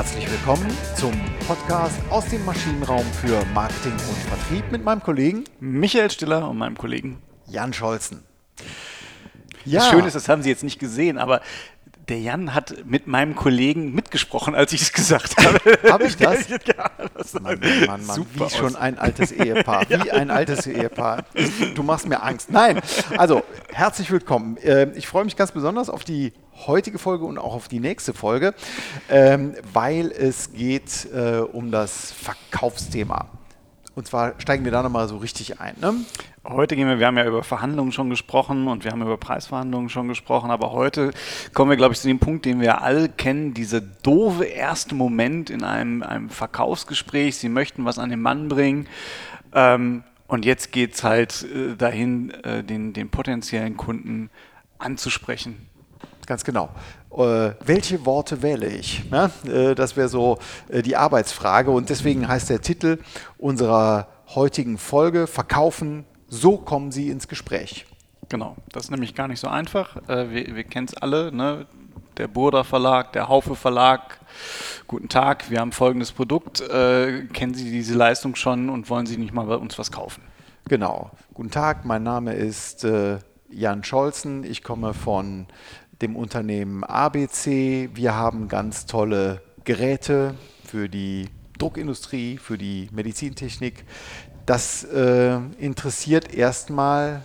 Herzlich willkommen zum Podcast aus dem Maschinenraum für Marketing und Vertrieb mit meinem Kollegen Michael Stiller und meinem Kollegen Jan Scholzen. Ja. Das Schöne ist, das haben Sie jetzt nicht gesehen, aber der Jan hat mit meinem Kollegen mitgesprochen, als ich es gesagt habe. Habe ich das? ja, das Mann, Mann, Mann, wie aus. schon ein altes Ehepaar. Wie ja. ein altes Ehepaar. Du machst mir Angst. Nein, also herzlich willkommen. Ähm, ich freue mich ganz besonders auf die heutige Folge und auch auf die nächste Folge, ähm, weil es geht äh, um das Verkaufsthema. Und zwar steigen wir da nochmal so richtig ein. Ne? Heute gehen wir, wir haben ja über Verhandlungen schon gesprochen und wir haben über Preisverhandlungen schon gesprochen, aber heute kommen wir, glaube ich, zu dem Punkt, den wir alle kennen, dieser doofe erste Moment in einem, einem Verkaufsgespräch. Sie möchten was an den Mann bringen ähm, und jetzt geht es halt äh, dahin, äh, den, den potenziellen Kunden anzusprechen. Ganz genau. Äh, welche Worte wähle ich? Ja, äh, das wäre so äh, die Arbeitsfrage und deswegen heißt der Titel unserer heutigen Folge Verkaufen so kommen Sie ins Gespräch. Genau, das ist nämlich gar nicht so einfach. Äh, wir, wir kennen es alle, ne? der Burda Verlag, der Haufe Verlag. Guten Tag, wir haben folgendes Produkt. Äh, kennen Sie diese Leistung schon und wollen Sie nicht mal bei uns was kaufen? Genau. Guten Tag, mein Name ist äh, Jan Scholzen. Ich komme von dem Unternehmen ABC. Wir haben ganz tolle Geräte für die Druckindustrie, für die Medizintechnik das äh, interessiert erstmal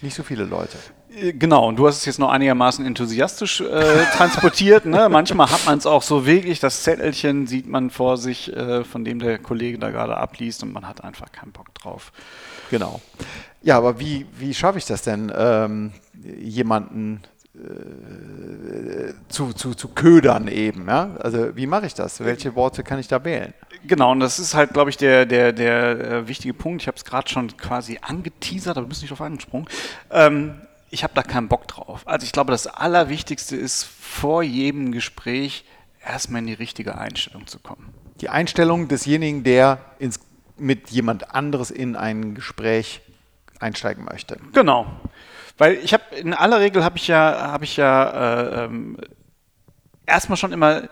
nicht so viele Leute. Äh, genau, und du hast es jetzt noch einigermaßen enthusiastisch äh, transportiert. Ne? Manchmal hat man es auch so wirklich, das Zettelchen sieht man vor sich, äh, von dem der Kollege da gerade abliest und man hat einfach keinen Bock drauf. Genau. Ja, aber wie, wie schaffe ich das denn, ähm, jemanden zu, zu, zu ködern eben? Ja? Also wie mache ich das? Welche Worte kann ich da wählen? Genau, und das ist halt, glaube ich, der, der, der äh, wichtige Punkt. Ich habe es gerade schon quasi angeteasert, aber du bist nicht drauf angesprungen. Ähm, ich habe da keinen Bock drauf. Also ich glaube, das Allerwichtigste ist, vor jedem Gespräch erstmal in die richtige Einstellung zu kommen. Die Einstellung desjenigen, der ins, mit jemand anderes in ein Gespräch einsteigen möchte. Genau. Weil ich habe, in aller Regel habe ich ja, habe ich ja äh, ähm, erstmal schon immer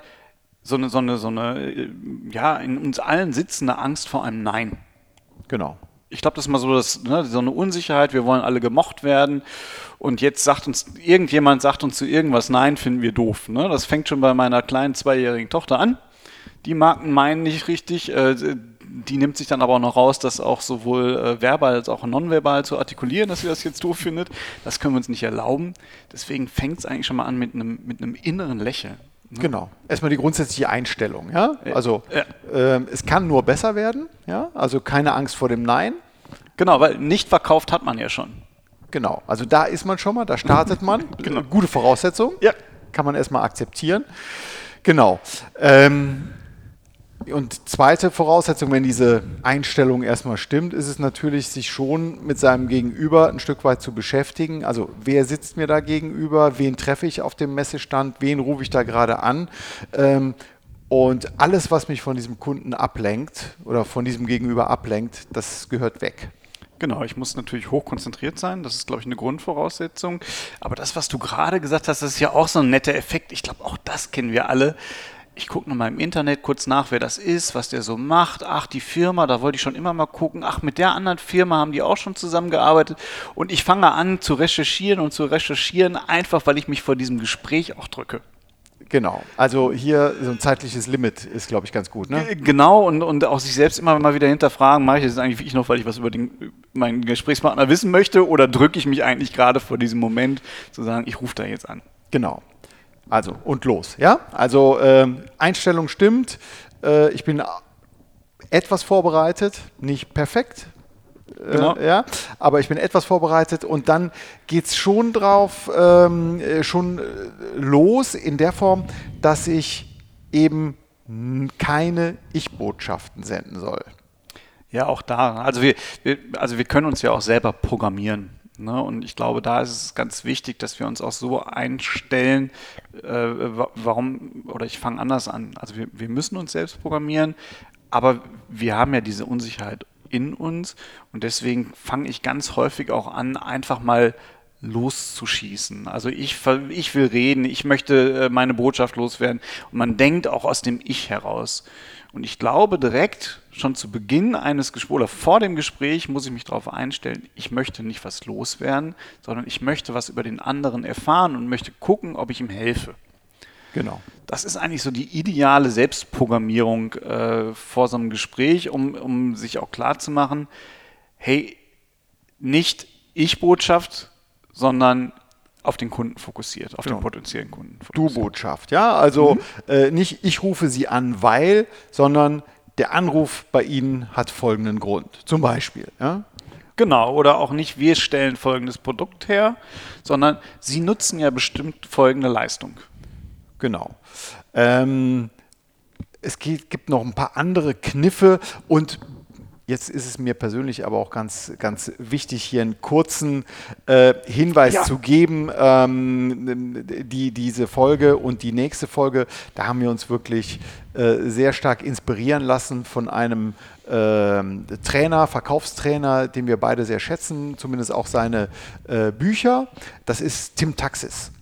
so eine, so eine, so eine, äh, ja, in uns allen sitzende Angst vor einem Nein. Genau. Ich glaube, das ist mal so, dass, ne, so eine Unsicherheit, wir wollen alle gemocht werden und jetzt sagt uns, irgendjemand sagt uns zu irgendwas Nein, finden wir doof. Ne? Das fängt schon bei meiner kleinen zweijährigen Tochter an. Die mag einen meinen nicht richtig, äh, die nimmt sich dann aber auch noch raus, das auch sowohl äh, verbal als auch nonverbal zu artikulieren, dass sie das jetzt doof findet. Das können wir uns nicht erlauben. Deswegen fängt es eigentlich schon mal an mit einem, mit einem inneren Lächeln. Ne? Genau. Erstmal die grundsätzliche Einstellung. Ja? Also ja. Ähm, es kann nur besser werden. Ja? Also keine Angst vor dem Nein. Genau, weil nicht verkauft hat man ja schon. Genau. Also da ist man schon mal, da startet man. genau. Gute Voraussetzung. Ja. Kann man erstmal akzeptieren. Genau. Ähm, und zweite Voraussetzung, wenn diese Einstellung erstmal stimmt, ist es natürlich, sich schon mit seinem Gegenüber ein Stück weit zu beschäftigen. Also wer sitzt mir da gegenüber, wen treffe ich auf dem Messestand, wen rufe ich da gerade an. Ähm, und alles, was mich von diesem Kunden ablenkt oder von diesem Gegenüber ablenkt, das gehört weg. Genau, ich muss natürlich hochkonzentriert sein. Das ist, glaube ich, eine Grundvoraussetzung. Aber das, was du gerade gesagt hast, das ist ja auch so ein netter Effekt. Ich glaube, auch das kennen wir alle ich gucke nochmal im Internet kurz nach, wer das ist, was der so macht. Ach, die Firma, da wollte ich schon immer mal gucken. Ach, mit der anderen Firma haben die auch schon zusammengearbeitet. Und ich fange an zu recherchieren und zu recherchieren, einfach weil ich mich vor diesem Gespräch auch drücke. Genau, also hier so ein zeitliches Limit ist, glaube ich, ganz gut. Ne? Genau, und, und auch sich selbst immer mal wieder hinterfragen, mache ich das eigentlich wirklich noch, weil ich was über den, meinen Gesprächspartner wissen möchte oder drücke ich mich eigentlich gerade vor diesem Moment zu sagen, ich rufe da jetzt an. Genau, also und los, ja? Also ähm, Einstellung stimmt. Äh, ich bin etwas vorbereitet, nicht perfekt. Äh, genau. ja, aber ich bin etwas vorbereitet und dann geht es schon drauf, ähm, äh, schon äh, los in der Form, dass ich eben keine Ich-Botschaften senden soll. Ja, auch da. Also wir, wir, also wir können uns ja auch selber programmieren. Ne? Und ich glaube, da ist es ganz wichtig, dass wir uns auch so einstellen, äh, warum, oder ich fange anders an. Also wir, wir müssen uns selbst programmieren, aber wir haben ja diese Unsicherheit in uns und deswegen fange ich ganz häufig auch an, einfach mal loszuschießen. Also ich, ich will reden, ich möchte äh, meine Botschaft loswerden. Und man denkt auch aus dem Ich heraus. Und ich glaube direkt schon zu Beginn eines Gesprächs oder vor dem Gespräch muss ich mich darauf einstellen, ich möchte nicht was loswerden, sondern ich möchte was über den anderen erfahren und möchte gucken, ob ich ihm helfe. Genau. Das ist eigentlich so die ideale Selbstprogrammierung äh, vor so einem Gespräch, um, um sich auch klar zu machen, hey, nicht Ich-Botschaft, sondern auf den Kunden fokussiert, auf genau. den potenziellen Kunden. Du-Botschaft, ja. Also mhm. äh, nicht ich rufe Sie an, weil, sondern der Anruf bei Ihnen hat folgenden Grund. Zum Beispiel, ja. Genau, oder auch nicht, wir stellen folgendes Produkt her, sondern Sie nutzen ja bestimmt folgende Leistung. Genau. Ähm, es gibt noch ein paar andere Kniffe und Jetzt ist es mir persönlich aber auch ganz, ganz wichtig, hier einen kurzen äh, Hinweis ja. zu geben. Ähm, die, diese Folge und die nächste Folge, da haben wir uns wirklich äh, sehr stark inspirieren lassen von einem äh, Trainer, Verkaufstrainer, den wir beide sehr schätzen, zumindest auch seine äh, Bücher. Das ist Tim Taxis.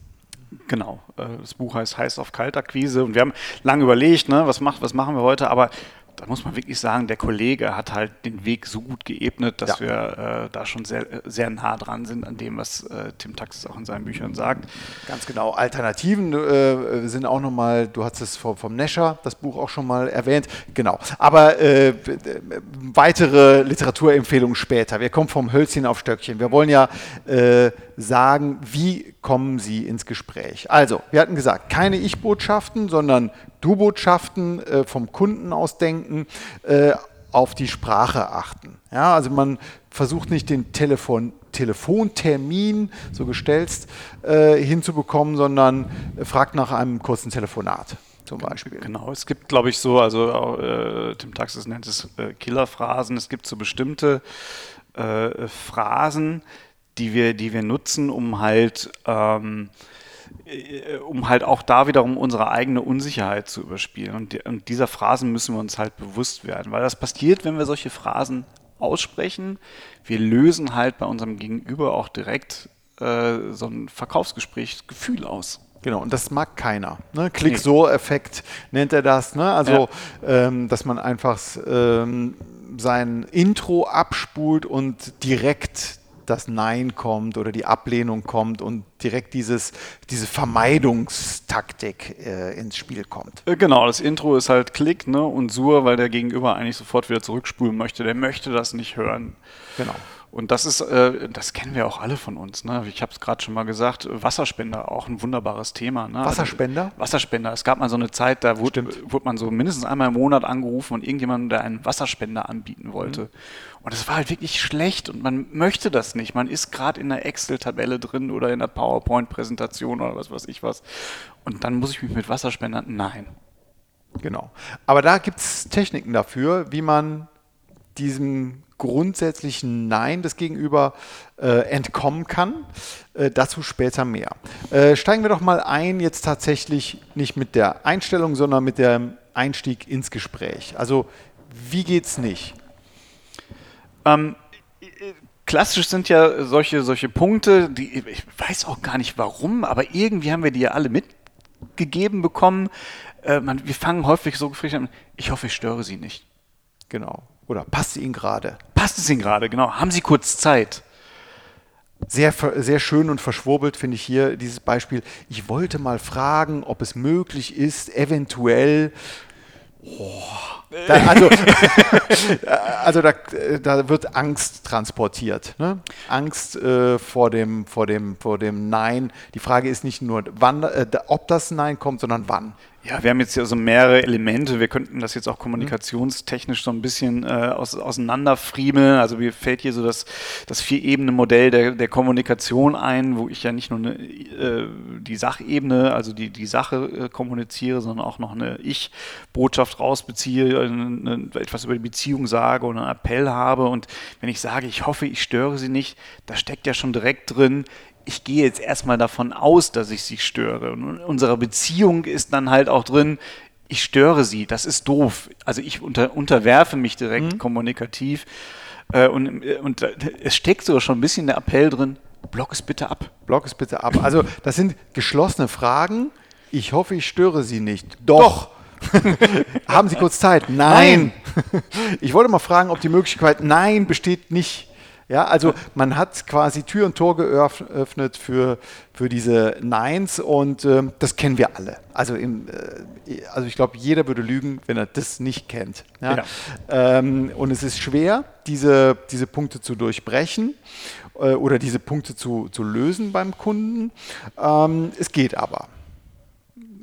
Genau, äh, das Buch heißt Heiß auf Kaltakquise und wir haben lange überlegt, ne, was, macht, was machen wir heute, aber da muss man wirklich sagen, der Kollege hat halt den Weg so gut geebnet, dass ja. wir äh, da schon sehr, sehr nah dran sind an dem, was äh, Tim Taxis auch in seinen Büchern sagt. Ganz genau. Alternativen äh, sind auch nochmal, du hast es vom, vom Nescher, das Buch auch schon mal erwähnt. Genau. Aber äh, weitere Literaturempfehlungen später. Wir kommen vom Hölzchen auf Stöckchen. Wir wollen ja äh, sagen, wie kommen Sie ins Gespräch? Also, wir hatten gesagt, keine Ich-Botschaften, sondern Du-Botschaften äh, vom Kunden aus denken, äh, auf die Sprache achten. Ja, also man versucht nicht den Telefon, Telefontermin, so gestellt, äh, hinzubekommen, sondern fragt nach einem kurzen Telefonat zum Beispiel. Genau, es gibt, glaube ich, so, also äh, Tim Taxis nennt es äh, Killerphrasen. Es gibt so bestimmte äh, Phrasen, die wir, die wir nutzen, um halt ähm, äh, um halt auch da wiederum unsere eigene Unsicherheit zu überspielen. Und, und, dieser Phrasen müssen wir uns halt bewusst werden, weil das passiert, wenn wir solche Phrasen aussprechen. Wir lösen halt bei unserem Gegenüber auch direkt äh, so ein Verkaufsgesprächsgefühl aus. Genau, und das mag keiner. Ne? Klick-So-Effekt nennt er das. Ne? Also, ja. ähm, dass man einfach ähm, sein Intro abspult und direkt das Nein kommt oder die Ablehnung kommt und direkt dieses, diese Vermeidungstaktik äh, ins Spiel kommt. Äh, genau, das Intro ist halt Klick ne, und Sur, weil der Gegenüber eigentlich sofort wieder zurückspulen möchte. Der möchte das nicht hören. Genau. Und das ist, äh, das kennen wir auch alle von uns. Ne? Ich habe es gerade schon mal gesagt, Wasserspender auch ein wunderbares Thema. Ne? Wasserspender? Also, Wasserspender. Es gab mal so eine Zeit, da wurde, wurde, man so mindestens einmal im Monat angerufen und irgendjemand, der einen Wasserspender anbieten wollte. Mhm. Und es war halt wirklich schlecht und man möchte das nicht. Man ist gerade in einer Excel-Tabelle drin oder in einer PowerPoint-Präsentation oder was weiß ich was. Und dann muss ich mich mit Wasserspendern. Nein. Genau. Aber da gibt es Techniken dafür, wie man diesem grundsätzlichen Nein des Gegenüber äh, entkommen kann. Äh, dazu später mehr. Äh, steigen wir doch mal ein, jetzt tatsächlich nicht mit der Einstellung, sondern mit dem Einstieg ins Gespräch. Also, wie geht's nicht? Ähm, klassisch sind ja solche, solche Punkte, die ich weiß auch gar nicht warum, aber irgendwie haben wir die ja alle mitgegeben bekommen. Äh, man, wir fangen häufig so gefragt an, ich hoffe, ich störe Sie nicht. Genau. Oder passt es Ihnen gerade? Passt es Ihnen gerade, genau. Haben Sie kurz Zeit? Sehr, sehr schön und verschwurbelt finde ich hier dieses Beispiel. Ich wollte mal fragen, ob es möglich ist, eventuell. Oh, da, also, also da, da, wird Angst transportiert. Ne? Angst äh, vor, dem, vor, dem, vor dem Nein. Die Frage ist nicht nur, wann, äh, ob das Nein kommt, sondern wann. Ja, wir haben jetzt hier so mehrere Elemente. Wir könnten das jetzt auch kommunikationstechnisch so ein bisschen äh, aus, auseinanderfriemeln. Also mir fällt hier so das, das Vier-Ebene-Modell der, der Kommunikation ein, wo ich ja nicht nur eine, äh, die Sachebene, also die, die Sache äh, kommuniziere, sondern auch noch eine Ich-Botschaft rausbeziehe, eine, etwas über die Beziehung sage oder einen Appell habe. Und wenn ich sage, ich hoffe, ich störe Sie nicht, da steckt ja schon direkt drin, ich gehe jetzt erstmal davon aus, dass ich sie störe. Und in unserer Beziehung ist dann halt auch drin, ich störe sie, das ist doof. Also ich unter, unterwerfe mich direkt mhm. kommunikativ. Äh, und, und es steckt sogar schon ein bisschen der Appell drin, Block es bitte ab. Block es bitte ab. Also das sind geschlossene Fragen. Ich hoffe, ich störe Sie nicht. Doch. Haben Sie kurz Zeit? Nein. nein. Ich wollte mal fragen, ob die Möglichkeit Nein besteht nicht. Ja, also man hat quasi Tür und Tor geöffnet für, für diese Neins und äh, das kennen wir alle. Also, im, äh, also ich glaube, jeder würde lügen, wenn er das nicht kennt. Ja? Ja. Ähm, und es ist schwer, diese, diese Punkte zu durchbrechen äh, oder diese Punkte zu, zu lösen beim Kunden. Ähm, es geht aber.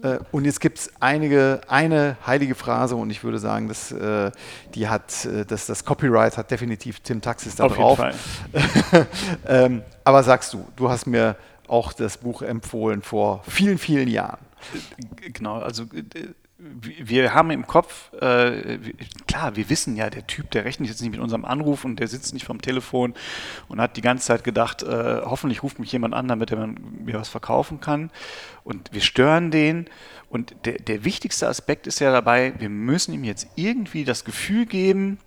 Äh, und jetzt gibt es einige, eine heilige Phrase und ich würde sagen, dass, äh, die hat, äh, dass das Copyright hat definitiv Tim Taxis da Auf drauf. ähm, aber sagst du, du hast mir auch das Buch empfohlen vor vielen, vielen Jahren. Genau, also wir haben im Kopf, äh, klar, wir wissen ja, der Typ, der rechnet jetzt nicht mit unserem Anruf und der sitzt nicht vom Telefon und hat die ganze Zeit gedacht, äh, hoffentlich ruft mich jemand an, damit er mir was verkaufen kann. Und wir stören den. Und der, der wichtigste Aspekt ist ja dabei, wir müssen ihm jetzt irgendwie das Gefühl geben,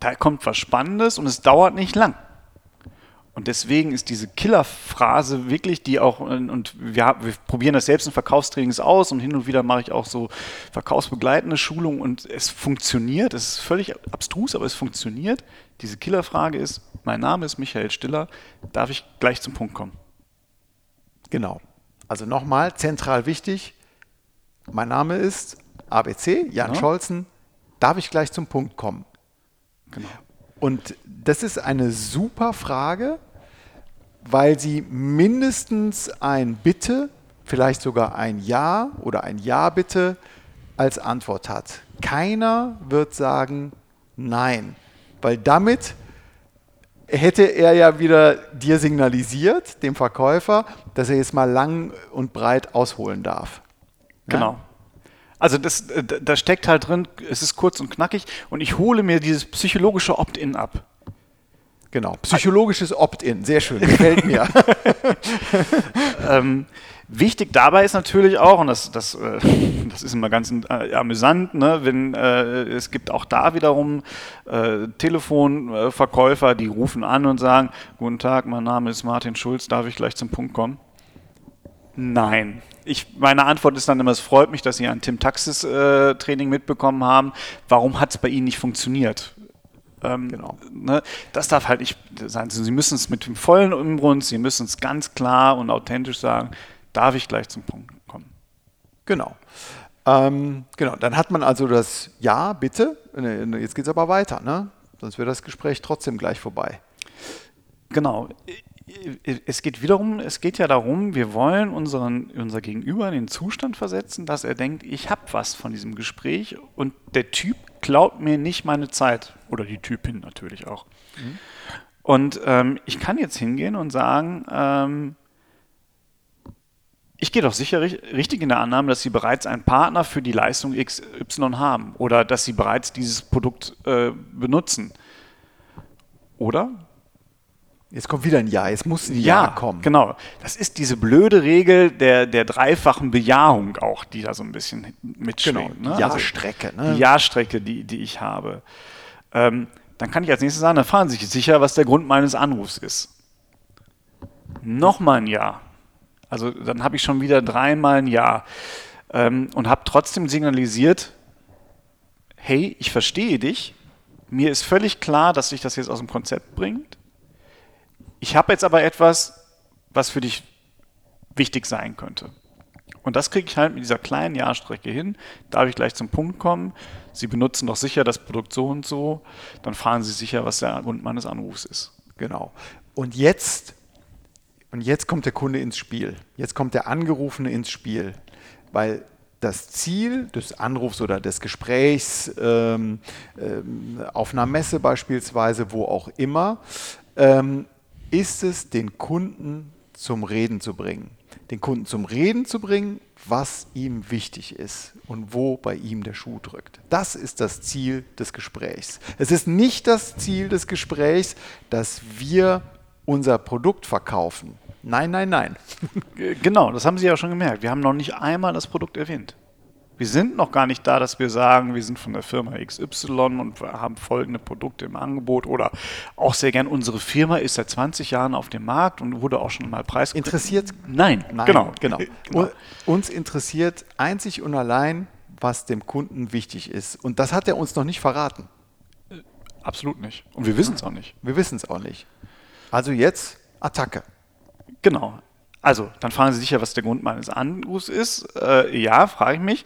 da kommt was Spannendes und es dauert nicht lang. Und deswegen ist diese Killerphrase wirklich, die auch, und wir, wir, probieren das selbst in Verkaufstrainings aus und hin und wieder mache ich auch so verkaufsbegleitende Schulungen und es funktioniert. Es ist völlig abstrus, aber es funktioniert. Diese Killerfrage ist, mein Name ist Michael Stiller, darf ich gleich zum Punkt kommen? Genau. Also nochmal, zentral wichtig, mein Name ist ABC, Jan ja. Scholzen, darf ich gleich zum Punkt kommen? Genau. Und das ist eine super Frage, weil sie mindestens ein Bitte, vielleicht sogar ein Ja oder ein Ja bitte als Antwort hat. Keiner wird sagen Nein, weil damit hätte er ja wieder dir signalisiert, dem Verkäufer, dass er jetzt mal lang und breit ausholen darf. Genau. Also das, da steckt halt drin, es ist kurz und knackig und ich hole mir dieses psychologische Opt-in ab. Genau, psychologisches Opt-in, sehr schön, gefällt mir. ähm, wichtig dabei ist natürlich auch, und das, das, äh, das ist immer ganz äh, amüsant, ne, wenn äh, es gibt auch da wiederum äh, Telefonverkäufer, die rufen an und sagen, guten Tag, mein Name ist Martin Schulz, darf ich gleich zum Punkt kommen? Nein. Ich, meine Antwort ist dann immer, es freut mich, dass Sie ein Tim Taxis äh, Training mitbekommen haben. Warum hat es bei Ihnen nicht funktioniert? Ähm, genau. Ne, das darf halt nicht sein. Sie müssen es mit dem vollen Umrund, Sie müssen es ganz klar und authentisch sagen, darf ich gleich zum Punkt kommen. Genau. Ähm, genau, dann hat man also das Ja, bitte. Jetzt geht es aber weiter, ne? sonst wäre das Gespräch trotzdem gleich vorbei. Genau. Es geht wiederum, es geht ja darum, wir wollen unseren, unser Gegenüber in den Zustand versetzen, dass er denkt, ich habe was von diesem Gespräch und der Typ klaut mir nicht meine Zeit. Oder die Typin natürlich auch. Mhm. Und ähm, ich kann jetzt hingehen und sagen, ähm, ich gehe doch sicher richtig in der Annahme, dass Sie bereits einen Partner für die Leistung XY haben oder dass Sie bereits dieses Produkt äh, benutzen. Oder? Jetzt kommt wieder ein Ja, jetzt muss ein Ja, ja kommen. Genau. Das ist diese blöde Regel der, der dreifachen Bejahung auch, die da so ein bisschen mitschwingt. Genau, die ne? Ja-Strecke. Also, ne? Die Ja-Strecke, die, die ich habe. Ähm, dann kann ich als nächstes sagen, dann fahren Sie sich sicher, was der Grund meines Anrufs ist. Nochmal ein Ja. Also dann habe ich schon wieder dreimal ein Ja. Ähm, und habe trotzdem signalisiert, hey, ich verstehe dich. Mir ist völlig klar, dass dich das jetzt aus dem Konzept bringt. Ich habe jetzt aber etwas, was für dich wichtig sein könnte. Und das kriege ich halt mit dieser kleinen Jahrstrecke hin. Darf ich gleich zum Punkt kommen? Sie benutzen doch sicher das Produkt so und so. Dann fahren Sie sicher, was der Grund meines Anrufs ist. Genau. Und jetzt, und jetzt kommt der Kunde ins Spiel. Jetzt kommt der Angerufene ins Spiel. Weil das Ziel des Anrufs oder des Gesprächs ähm, ähm, auf einer Messe beispielsweise, wo auch immer, ähm, ist es, den Kunden zum Reden zu bringen. Den Kunden zum Reden zu bringen, was ihm wichtig ist und wo bei ihm der Schuh drückt. Das ist das Ziel des Gesprächs. Es ist nicht das Ziel des Gesprächs, dass wir unser Produkt verkaufen. Nein, nein, nein. Genau, das haben Sie ja schon gemerkt. Wir haben noch nicht einmal das Produkt erwähnt. Wir sind noch gar nicht da, dass wir sagen, wir sind von der Firma XY und haben folgende Produkte im Angebot oder auch sehr gern, unsere Firma ist seit 20 Jahren auf dem Markt und wurde auch schon mal preisgegeben. Interessiert? Nein, Nein, genau. genau. genau. Uns interessiert einzig und allein, was dem Kunden wichtig ist. Und das hat er uns noch nicht verraten. Absolut nicht. Und wir wissen es auch nicht. Wir wissen es auch nicht. Also jetzt Attacke. Genau. Also, dann fragen Sie sich ja, was der Grund meines Anrufs ist. Äh, ja, frage ich mich.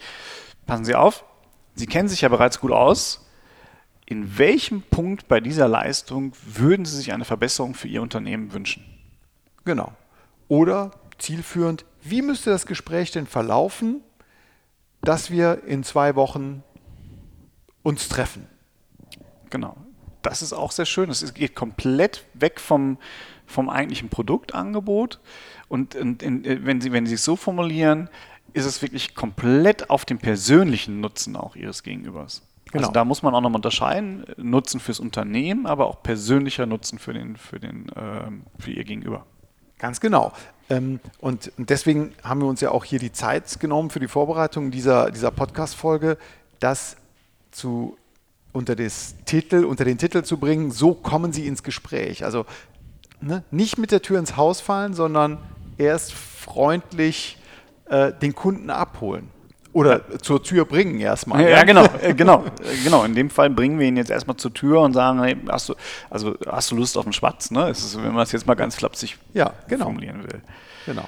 Passen Sie auf. Sie kennen sich ja bereits gut aus. In welchem Punkt bei dieser Leistung würden Sie sich eine Verbesserung für Ihr Unternehmen wünschen? Genau. Oder zielführend, wie müsste das Gespräch denn verlaufen, dass wir in zwei Wochen uns treffen? Genau. Das ist auch sehr schön. Es geht komplett weg vom, vom eigentlichen Produktangebot. Und, und in, wenn, Sie, wenn Sie es so formulieren, ist es wirklich komplett auf den persönlichen Nutzen auch Ihres Gegenübers. Also genau. Also da muss man auch noch unterscheiden, Nutzen fürs Unternehmen, aber auch persönlicher Nutzen für, den, für, den, äh, für Ihr Gegenüber. Ganz genau. Ähm, und deswegen haben wir uns ja auch hier die Zeit genommen für die Vorbereitung dieser, dieser Podcast-Folge, das zu unter, das Titel, unter den Titel zu bringen, so kommen Sie ins Gespräch. Also ne, nicht mit der Tür ins Haus fallen, sondern erst freundlich äh, den Kunden abholen. Oder zur Tür bringen erstmal. Ja, ja, genau, äh, genau, äh, genau. In dem Fall bringen wir ihn jetzt erstmal zur Tür und sagen, hey, hast du, also hast du Lust auf einen Schwatz, ne? Ist, wenn man es jetzt mal ganz flapsig ja, genau. formulieren will. Genau.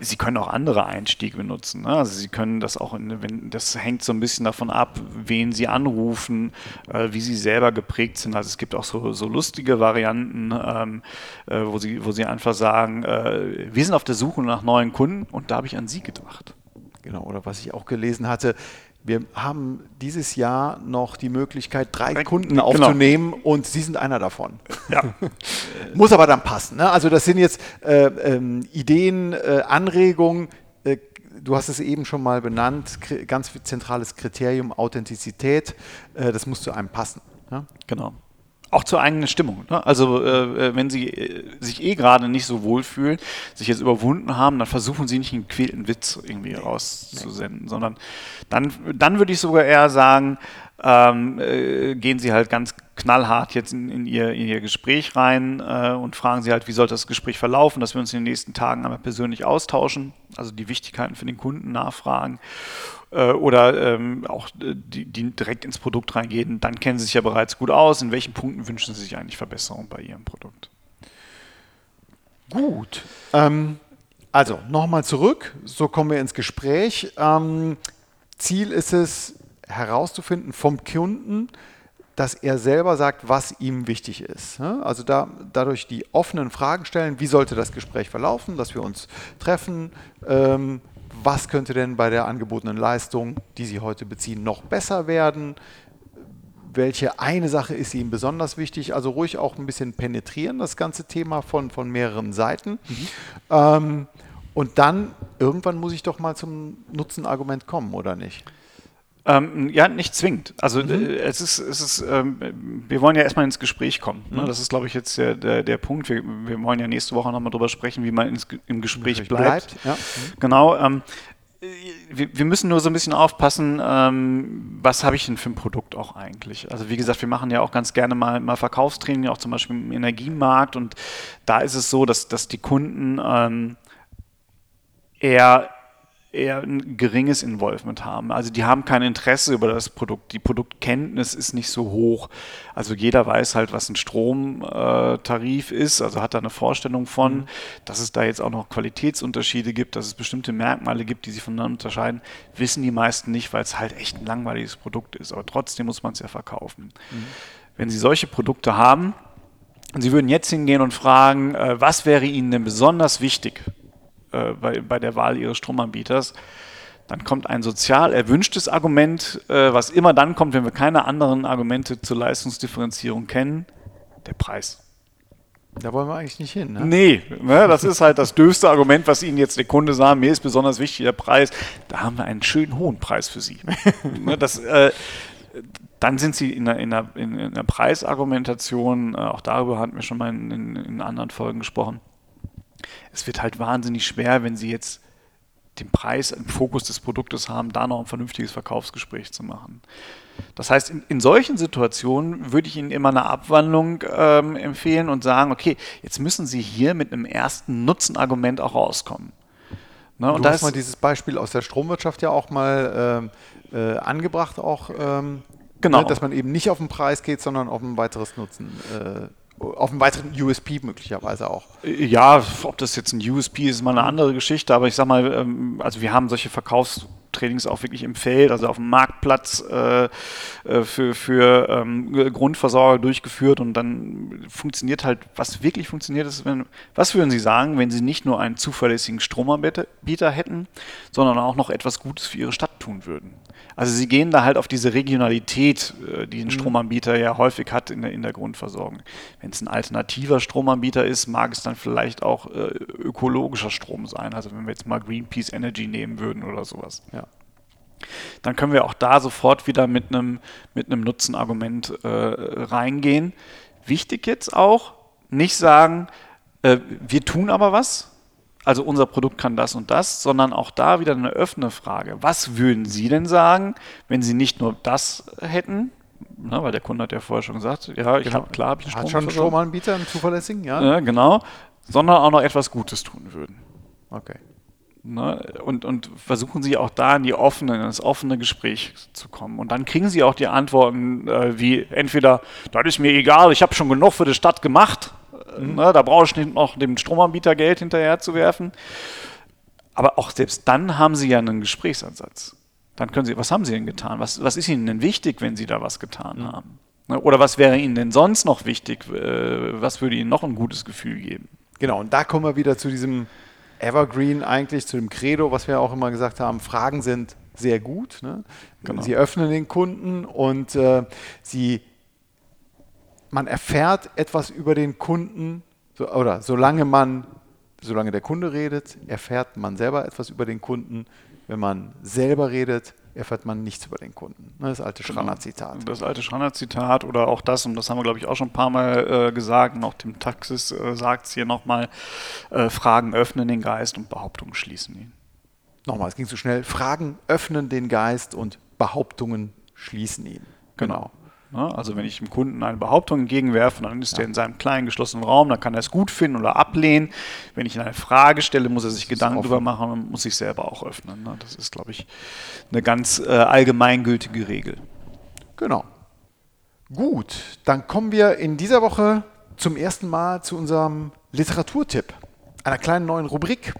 Sie können auch andere Einstiege benutzen. Ne? Also Sie können das auch, in, wenn, das hängt so ein bisschen davon ab, wen Sie anrufen, äh, wie Sie selber geprägt sind. Also es gibt auch so, so lustige Varianten, ähm, äh, wo, Sie, wo Sie einfach sagen, äh, wir sind auf der Suche nach neuen Kunden und da habe ich an Sie gedacht. Genau, oder was ich auch gelesen hatte, wir haben dieses Jahr noch die Möglichkeit, drei, Kunden genau. aufzunehmen und Sie sind einer davon. Ja. Muss aber dann passen. Ne? Also das sind jetzt äh, ähm, Ideen, äh, Anregungen. Äh, du hast es eben schon mal benannt, ganz zentrales Kriterium Authentizität. Äh, das muss zu einem passen. Ne? Genau auch zur eigenen Stimmung. Ne? Also äh, äh, wenn sie äh, sich eh gerade nicht so wohlfühlen, sich jetzt überwunden haben, dann versuchen sie nicht einen quälten Witz irgendwie rauszusenden, nee. sondern dann, dann würde ich sogar eher sagen, ähm, äh, gehen sie halt ganz knallhart jetzt in, in, ihr, in ihr, Gespräch rein äh, und fragen sie halt, wie sollte das Gespräch verlaufen, dass wir uns in den nächsten Tagen einmal persönlich austauschen, also die Wichtigkeiten für den Kunden nachfragen äh, oder ähm, auch äh, die, die, direkt ins Produkt reingehen, dann kennen sie sich ja bereits gut aus. In welchen Punkten wünschen sie sich eigentlich Verbesserung bei ihrem Produkt? Gut. Ähm, also nochmal zurück, so kommen wir ins Gespräch. Ähm, Ziel ist es herauszufinden vom Kunden, dass er selber sagt, was ihm wichtig ist. Also da, dadurch die offenen Fragen stellen, wie sollte das Gespräch verlaufen, dass wir uns treffen, ähm, was könnte denn bei der angebotenen Leistung, die Sie heute beziehen, noch besser werden? Welche eine Sache ist Ihnen besonders wichtig? Also ruhig auch ein bisschen penetrieren, das ganze Thema von, von mehreren Seiten. Mhm. Ähm, und dann, irgendwann muss ich doch mal zum Nutzenargument kommen, oder nicht? Ähm, ja, nicht zwingend. Also mhm. äh, es ist, es ist ähm, wir wollen ja erstmal ins Gespräch kommen. Ne? Mhm. Das ist, glaube ich, jetzt der, der, der Punkt. Wir, wir, wollen ja nächste Woche nochmal drüber sprechen, wie man ins, im Gespräch bleibt. bleibt ja. mhm. Genau. Ähm, wir, wir, müssen nur so ein bisschen aufpassen, ähm, was habe ich denn für ein Produkt auch eigentlich. Also wie gesagt, wir machen ja auch ganz gerne mal, mal Verkaufstraining, auch zum Beispiel im Energiemarkt. Und da ist es so, dass, dass die Kunden ähm, eher eher ein geringes Involvement haben. Also die haben kein Interesse über das Produkt. Die Produktkenntnis ist nicht so hoch. Also jeder weiß halt, was ein Stromtarif ist, also hat da eine Vorstellung von, mhm. dass es da jetzt auch noch Qualitätsunterschiede gibt, dass es bestimmte Merkmale gibt, die sich voneinander unterscheiden, wissen die meisten nicht, weil es halt echt ein langweiliges Produkt ist. Aber trotzdem muss man es ja verkaufen. Mhm. Wenn Sie solche Produkte haben, und Sie würden jetzt hingehen und fragen, äh, was wäre Ihnen denn besonders wichtig äh, bei, bei der Wahl ihres Stromanbieters. Dann kommt ein sozial erwünschtes Argument, äh, was immer dann kommt, wenn wir keine anderen Argumente zur Leistungsdifferenzierung kennen, der Preis. Da wollen wir eigentlich nicht hin. Ne? Nee, ne, das ist halt das döfste Argument, was Ihnen jetzt der Kunde sagt, mir ist besonders wichtig der Preis. Da haben wir einen schönen hohen Preis für Sie. ne, das, äh, dann sind Sie in einer, in einer, in einer Preisargumentation, äh, auch darüber hatten wir schon mal in, in anderen Folgen gesprochen, es wird halt wahnsinnig schwer, wenn sie jetzt den Preis im Fokus des Produktes haben, da noch ein vernünftiges Verkaufsgespräch zu machen. Das heißt, in, in solchen Situationen würde ich Ihnen immer eine Abwandlung ähm, empfehlen und sagen, okay, jetzt müssen Sie hier mit einem ersten Nutzenargument auch rauskommen. Ne, und du hast mal dieses Beispiel aus der Stromwirtschaft ja auch mal ähm, äh, angebracht, auch ähm, genau. Ne, dass man eben nicht auf den Preis geht, sondern auf ein weiteres Nutzen. Äh, auf einen weiteren USP möglicherweise auch. Ja, ob das jetzt ein USP ist, ist mal eine andere Geschichte, aber ich sag mal, ähm, also wir haben solche Verkaufs- Trainings auch wirklich im Feld, also auf dem Marktplatz äh, äh, für, für ähm, Grundversorger durchgeführt und dann funktioniert halt, was wirklich funktioniert ist, wenn, was würden Sie sagen, wenn Sie nicht nur einen zuverlässigen Stromanbieter hätten, sondern auch noch etwas Gutes für Ihre Stadt tun würden? Also Sie gehen da halt auf diese Regionalität, äh, die ein mhm. Stromanbieter ja häufig hat in der, in der Grundversorgung. Wenn es ein alternativer Stromanbieter ist, mag es dann vielleicht auch äh, ökologischer Strom sein. Also wenn wir jetzt mal Greenpeace Energy nehmen würden oder sowas. Ja dann können wir auch da sofort wieder mit einem, mit einem Nutzenargument äh, reingehen. Wichtig jetzt auch, nicht sagen, äh, wir tun aber was, also unser Produkt kann das und das, sondern auch da wieder eine offene Frage. Was würden Sie denn sagen, wenn Sie nicht nur das hätten, na, weil der Kunde hat ja vorher schon gesagt, ja, ich genau. habe klar, hab ich Hat schon einen Stromanbieter, einen zuverlässigen, ja. ja. Genau, sondern auch noch etwas Gutes tun würden. Okay. Ne? Und, und versuchen Sie auch da in, die offene, in das offene Gespräch zu kommen. Und dann kriegen Sie auch die Antworten äh, wie entweder, das ist mir egal, ich habe schon genug für die Stadt gemacht, mhm. ne? da brauche ich nicht noch dem Stromanbieter Geld hinterher zu werfen. Aber auch selbst dann haben Sie ja einen Gesprächsansatz. Dann können Sie, was haben Sie denn getan? Was, was ist Ihnen denn wichtig, wenn Sie da was getan mhm. haben? Ne? Oder was wäre Ihnen denn sonst noch wichtig? Äh, was würde Ihnen noch ein gutes Gefühl geben? Genau, und da kommen wir wieder zu diesem Evergreen eigentlich zu dem Credo, was wir auch immer gesagt haben, Fragen sind sehr gut. Ne? Genau. Sie öffnen den Kunden und äh, sie, man erfährt etwas über den Kunden, so, oder solange man, solange der Kunde redet, erfährt man selber etwas über den Kunden. Wenn man selber redet, erfährt man nichts über den Kunden. Ne, das alte genau. Schranner-Zitat. Das alte Schranner-Zitat oder auch das, und das haben wir, glaube ich, auch schon ein paar Mal äh, gesagt, und auch Tim Taxis äh, sagt es hier nochmal, äh, Fragen öffnen den Geist und Behauptungen schließen ihn. Nochmal, es ging zu schnell. Fragen öffnen den Geist und Behauptungen schließen ihn. Genau. genau. Ne? Also wenn ich dem Kunden eine Behauptung entgegenwerfe, dann ist ja. er in seinem kleinen geschlossenen Raum, dann kann er es gut finden oder ablehnen. Wenn ich eine Frage stelle, muss er sich Gedanken darüber machen und muss sich selber auch öffnen. Ne? Das ist, glaube ich, eine ganz äh, allgemeingültige Regel. Genau. Gut, dann kommen wir in dieser Woche zum ersten Mal zu unserem Literaturtipp, einer kleinen neuen Rubrik.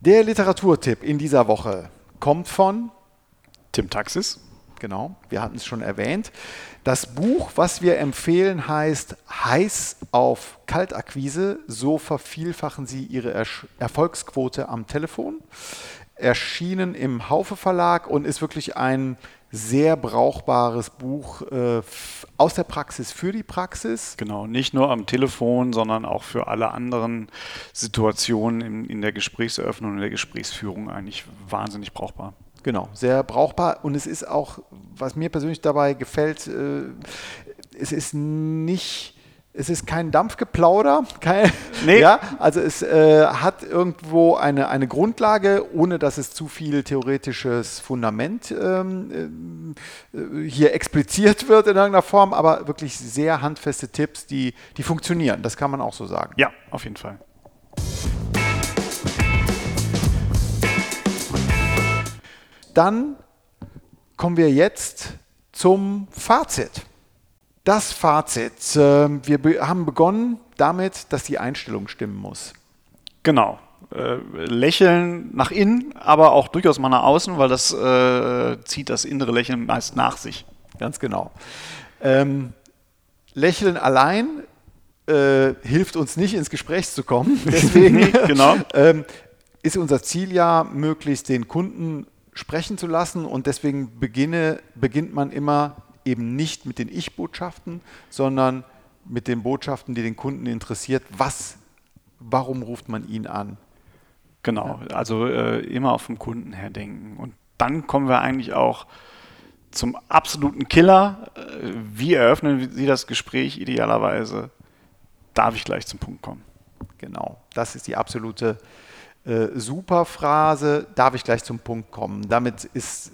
Der Literaturtipp in dieser Woche kommt von Tim Taxis. Genau, wir hatten es schon erwähnt. Das Buch, was wir empfehlen, heißt Heiß auf Kaltakquise. So vervielfachen Sie Ihre er Erfolgsquote am Telefon. Erschienen im Haufe Verlag und ist wirklich ein sehr brauchbares Buch äh, aus der Praxis für die Praxis. Genau, nicht nur am Telefon, sondern auch für alle anderen Situationen in, in der Gesprächseröffnung und der Gesprächsführung eigentlich wahnsinnig brauchbar. Genau, sehr brauchbar und es ist auch, was mir persönlich dabei gefällt, äh, es ist nicht es ist kein Dampfgeplauder, kein, nee. ja, also es äh, hat irgendwo eine, eine Grundlage, ohne dass es zu viel theoretisches Fundament ähm, äh, hier expliziert wird in irgendeiner Form, aber wirklich sehr handfeste Tipps, die, die funktionieren. Das kann man auch so sagen. Ja, auf jeden Fall. Dann kommen wir jetzt zum Fazit. Das Fazit. Ähm, wir haben begonnen damit, dass die Einstellung stimmen muss. Genau. Äh, lächeln nach innen, aber auch durchaus mal nach außen, weil das äh, zieht das innere Lächeln meist nach sich. Ganz genau. Ähm, Lächeln allein äh, hilft uns nicht ins Gespräch zu kommen. Deswegen genau. ähm, ist unser Ziel ja, möglichst den Kunden sprechen zu lassen und deswegen beginne, beginnt man immer eben nicht mit den Ich-Botschaften, sondern mit den Botschaften, die den Kunden interessiert. Was, warum ruft man ihn an? Genau, also äh, immer auf den Kunden her denken. Und dann kommen wir eigentlich auch zum absoluten Killer. Äh, wie eröffnen Sie das Gespräch idealerweise? Darf ich gleich zum Punkt kommen? Genau, das ist die absolute äh, Superphrase. Darf ich gleich zum Punkt kommen? Damit ist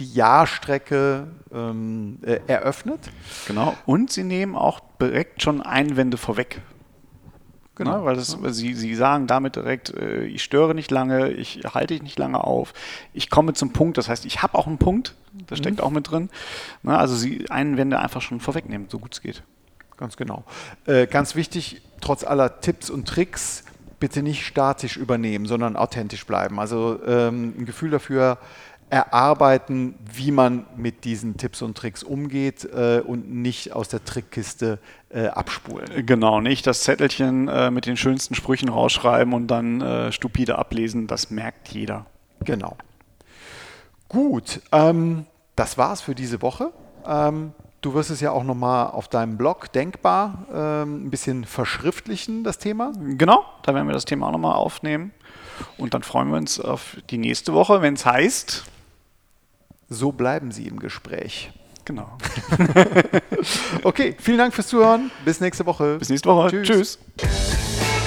die Jahrstrecke ähm, äh, eröffnet. Genau. Und sie nehmen auch direkt schon Einwände vorweg. Genau, weil das, sie, sie sagen damit direkt, äh, ich störe nicht lange, ich halte dich nicht lange auf, ich komme zum Punkt, das heißt, ich habe auch einen Punkt, das steckt mhm. auch mit drin. Ne? Also sie Einwände einfach schon vorwegnehmen, so gut es geht. Ganz genau. Äh, ganz wichtig, trotz aller Tipps und Tricks, bitte nicht statisch übernehmen, sondern authentisch bleiben. Also ähm, ein Gefühl dafür erarbeiten, wie man mit diesen Tipps und Tricks umgeht äh, und nicht aus der Trickkiste äh, abspulen. Genau, nicht das Zettelchen äh, mit den schönsten Sprüchen rausschreiben und dann äh, stupide ablesen, das merkt jeder. Genau. Gut, ähm, das war's für diese Woche. Ähm, du wirst es ja auch nochmal auf deinem Blog denkbar ähm, ein bisschen verschriftlichen, das Thema. Genau, da werden wir das Thema auch nochmal aufnehmen. Und dann freuen wir uns auf die nächste Woche, wenn es heißt so bleiben Sie im Gespräch. Genau. okay, vielen Dank fürs Zuhören. Bis nächste Woche. Bis nächste Woche. Tschüss. Tschüss.